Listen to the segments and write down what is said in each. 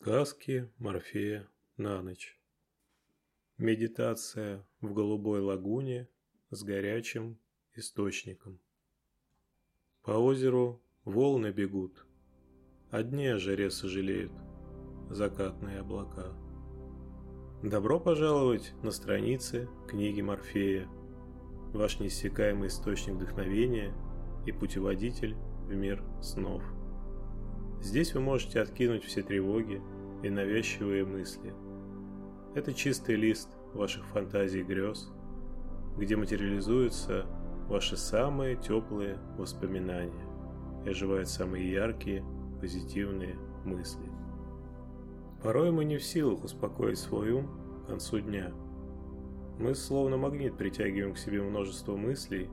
Сказки Морфея на ночь. Медитация в голубой лагуне с горячим источником. По озеру волны бегут, одни о жаре сожалеют, закатные облака. Добро пожаловать на страницы книги Морфея, ваш неиссякаемый источник вдохновения и путеводитель в мир снов. Здесь вы можете откинуть все тревоги и навязчивые мысли. Это чистый лист ваших фантазий и грез, где материализуются ваши самые теплые воспоминания и оживают самые яркие, позитивные мысли. Порой мы не в силах успокоить свой ум к концу дня. Мы словно магнит притягиваем к себе множество мыслей,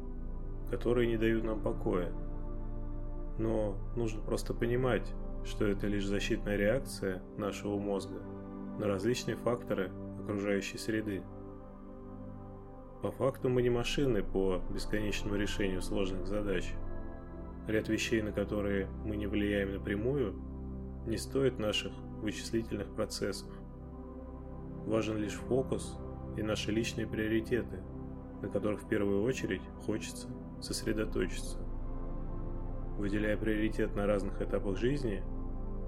которые не дают нам покоя – но нужно просто понимать, что это лишь защитная реакция нашего мозга на различные факторы окружающей среды. По факту мы не машины по бесконечному решению сложных задач. Ряд вещей, на которые мы не влияем напрямую, не стоит наших вычислительных процессов. Важен лишь фокус и наши личные приоритеты, на которых в первую очередь хочется сосредоточиться. Выделяя приоритет на разных этапах жизни,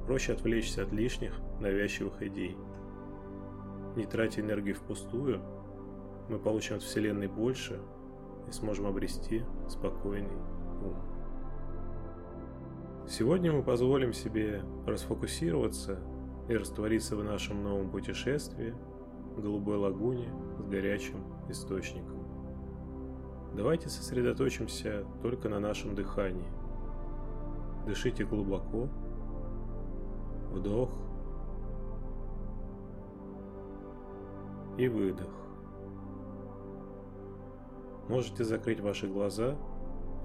проще отвлечься от лишних, навязчивых идей. Не тратя энергию впустую, мы получим от Вселенной больше и сможем обрести спокойный ум. Сегодня мы позволим себе расфокусироваться и раствориться в нашем новом путешествии в голубой лагуне с горячим источником. Давайте сосредоточимся только на нашем дыхании – Дышите глубоко. Вдох. И выдох. Можете закрыть ваши глаза,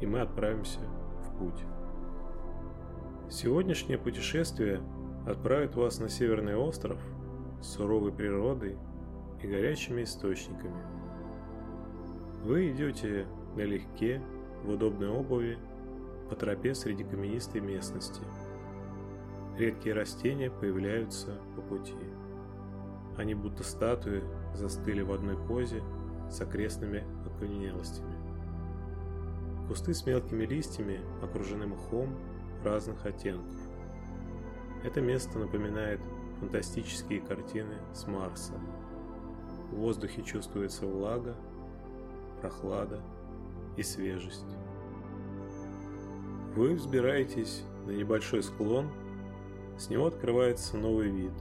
и мы отправимся в путь. Сегодняшнее путешествие отправит вас на северный остров с суровой природой и горячими источниками. Вы идете налегке, в удобной обуви по тропе среди каменистой местности. Редкие растения появляются по пути. Они будто статуи застыли в одной позе с окрестными окаменелостями. Кусты с мелкими листьями окружены мхом разных оттенков. Это место напоминает фантастические картины с Марса. В воздухе чувствуется влага, прохлада и свежесть. Вы взбираетесь на небольшой склон, с него открывается новый вид.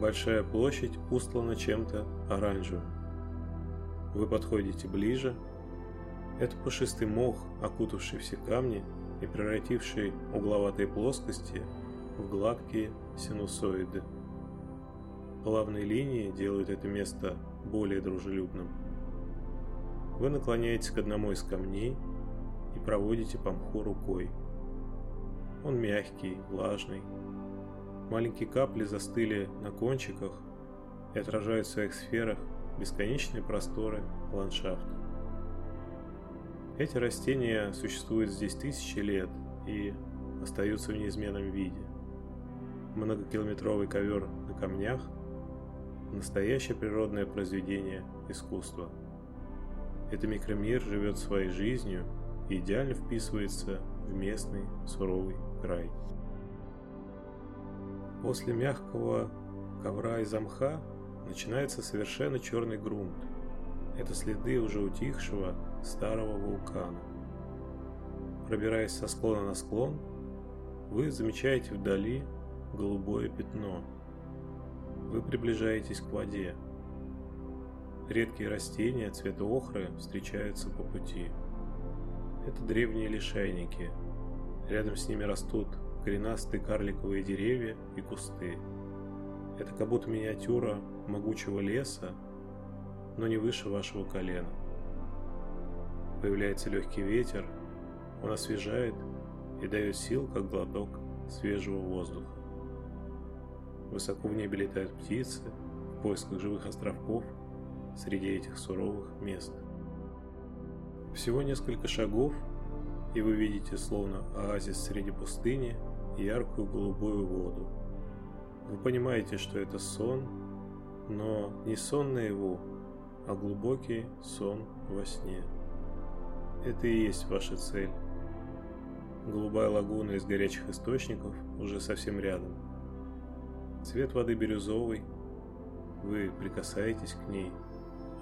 Большая площадь устлана чем-то оранжевым. Вы подходите ближе. Это пушистый мох, окутавший все камни и превративший угловатые плоскости в гладкие синусоиды. Плавные линии делают это место более дружелюбным. Вы наклоняетесь к одному из камней – и проводите по мху рукой. Он мягкий, влажный. Маленькие капли застыли на кончиках и отражают в своих сферах бесконечные просторы ландшафта. Эти растения существуют здесь тысячи лет и остаются в неизменном виде. Многокилометровый ковер на камнях – настоящее природное произведение искусства. Этот микромир живет своей жизнью – идеально вписывается в местный суровый край. После мягкого ковра из мха начинается совершенно черный грунт. Это следы уже утихшего старого вулкана. Пробираясь со склона на склон, вы замечаете вдали голубое пятно. Вы приближаетесь к воде. Редкие растения цвета охры встречаются по пути. Это древние лишайники. Рядом с ними растут коренастые карликовые деревья и кусты. Это как будто миниатюра могучего леса, но не выше вашего колена. Появляется легкий ветер, он освежает и дает сил, как глоток свежего воздуха. Высоко в небе летают птицы в поисках живых островков среди этих суровых мест. Всего несколько шагов, и вы видите словно оазис среди пустыни яркую голубую воду. Вы понимаете, что это сон, но не сон наяву, а глубокий сон во сне. Это и есть ваша цель. Голубая лагуна из горячих источников уже совсем рядом. Цвет воды бирюзовый. Вы прикасаетесь к ней.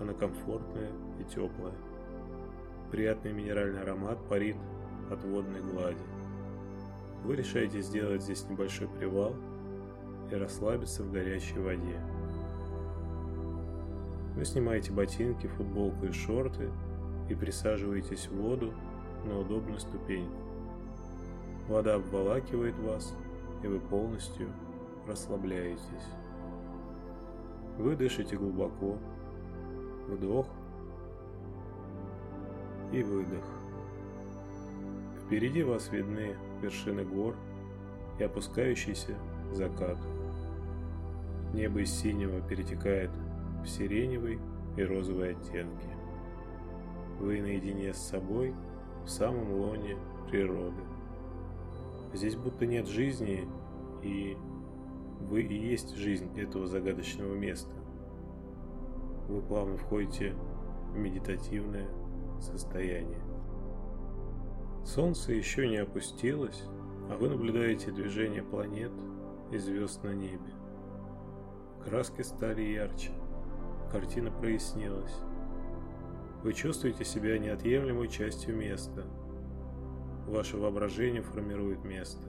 Она комфортная и теплая. Приятный минеральный аромат парит от водной глади. Вы решаете сделать здесь небольшой привал и расслабиться в горячей воде. Вы снимаете ботинки, футболку и шорты и присаживаетесь в воду на удобную ступеньку. Вода обволакивает вас, и вы полностью расслабляетесь. Вы дышите глубоко, вдох и выдох. Впереди вас видны вершины гор и опускающийся закат. Небо из синего перетекает в сиреневый и розовый оттенки. Вы наедине с собой в самом лоне природы. Здесь будто нет жизни, и вы и есть жизнь этого загадочного места. Вы плавно входите в медитативное состояние. Солнце еще не опустилось, а вы наблюдаете движение планет и звезд на небе. Краски стали ярче, картина прояснилась. Вы чувствуете себя неотъемлемой частью места – Ваше воображение формирует место.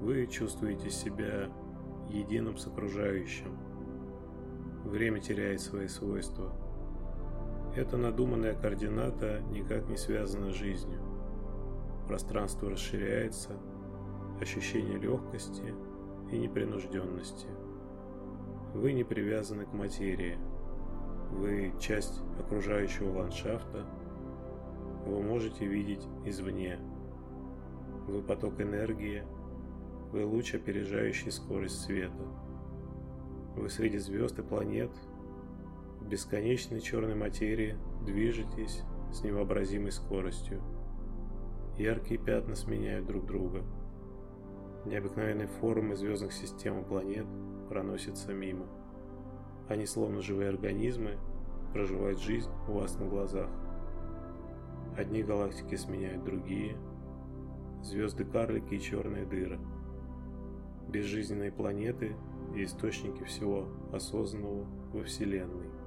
Вы чувствуете себя единым с окружающим. Время теряет свои свойства. Эта надуманная координата никак не связана с жизнью. Пространство расширяется, ощущение легкости и непринужденности. Вы не привязаны к материи. Вы часть окружающего ландшафта – вы можете видеть извне. Вы поток энергии, вы луч, опережающий скорость света. Вы среди звезд и планет, бесконечной черной материи движетесь с невообразимой скоростью. Яркие пятна сменяют друг друга. Необыкновенные формы звездных систем и планет проносятся мимо. Они, словно живые организмы, проживают жизнь у вас на глазах. Одни галактики сменяют другие. Звезды-карлики и черные дыры. Безжизненные планеты и источники всего осознанного во Вселенной.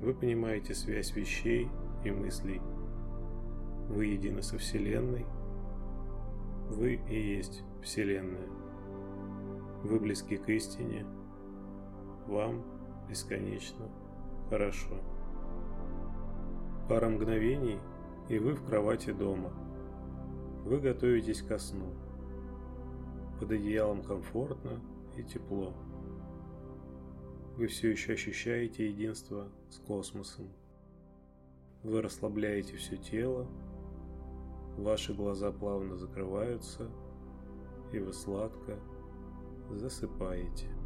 Вы понимаете связь вещей и мыслей. Вы едины со Вселенной. Вы и есть Вселенная. Вы близки к истине. Вам бесконечно хорошо. Пара мгновений, и вы в кровати дома. Вы готовитесь ко сну. Под одеялом комфортно и тепло. Вы все еще ощущаете единство с космосом. Вы расслабляете все тело, ваши глаза плавно закрываются, и вы сладко засыпаете.